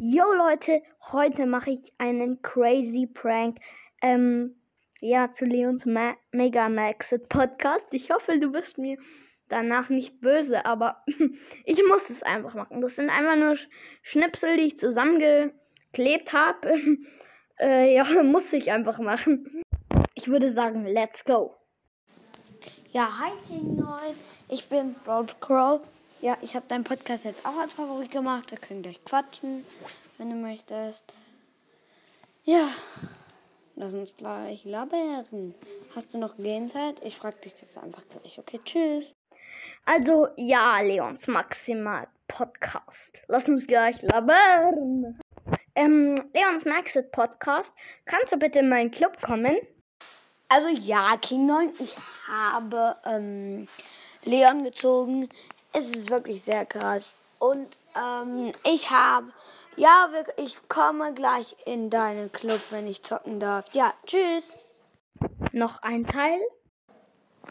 Yo Leute, heute mache ich einen crazy Prank. Ähm, ja, zu Leons Ma Mega Maxit Podcast. Ich hoffe, du bist mir danach nicht böse, aber ich muss es einfach machen. Das sind einfach nur Sch Schnipsel, die ich zusammengeklebt habe. äh, ja, muss ich einfach machen. Ich würde sagen, let's go. Ja, hi King 9. Ich bin Rob Crow. Ja, ich habe deinen Podcast jetzt auch als Favorit gemacht. Wir können gleich quatschen, wenn du möchtest. Ja, lass uns gleich labern. Hast du noch Gehenzeit? Ich frage dich das einfach gleich. Okay, tschüss. Also, ja, Leons Maximal Podcast. Lass uns gleich labern. Ähm, Leons Maxit Podcast. Kannst du bitte in meinen Club kommen? Also ja, King 9, ich habe ähm, Leon gezogen. Es ist wirklich sehr krass. Und ähm, ich habe, ja, ich komme gleich in deinen Club, wenn ich zocken darf. Ja, tschüss. Noch ein Teil?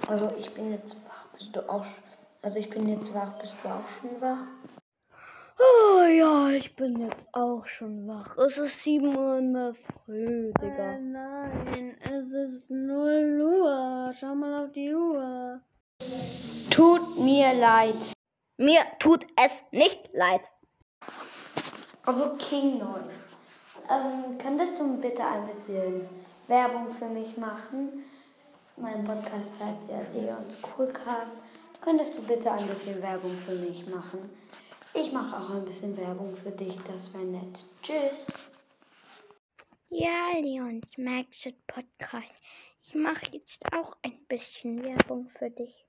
Also ich bin jetzt wach, bist du auch, also ich bin jetzt wach, bist du auch schon wach? Oh ja, ich bin jetzt auch schon wach. Es ist 7 Uhr in der Früh, Digga. Äh, nein, es ist 0 Uhr. Schau mal auf die Uhr. Tut mir leid. Mir tut es nicht leid. Also King 9. Ähm, könntest du bitte ein bisschen Werbung für mich machen? Mein Podcast heißt ja Leons Coolcast. Könntest du bitte ein bisschen Werbung für mich machen? Ich mache auch ein bisschen Werbung für dich, das wäre nett. Tschüss. Ja, Leons Maxit Podcast. Ich mache jetzt auch ein bisschen Werbung für dich.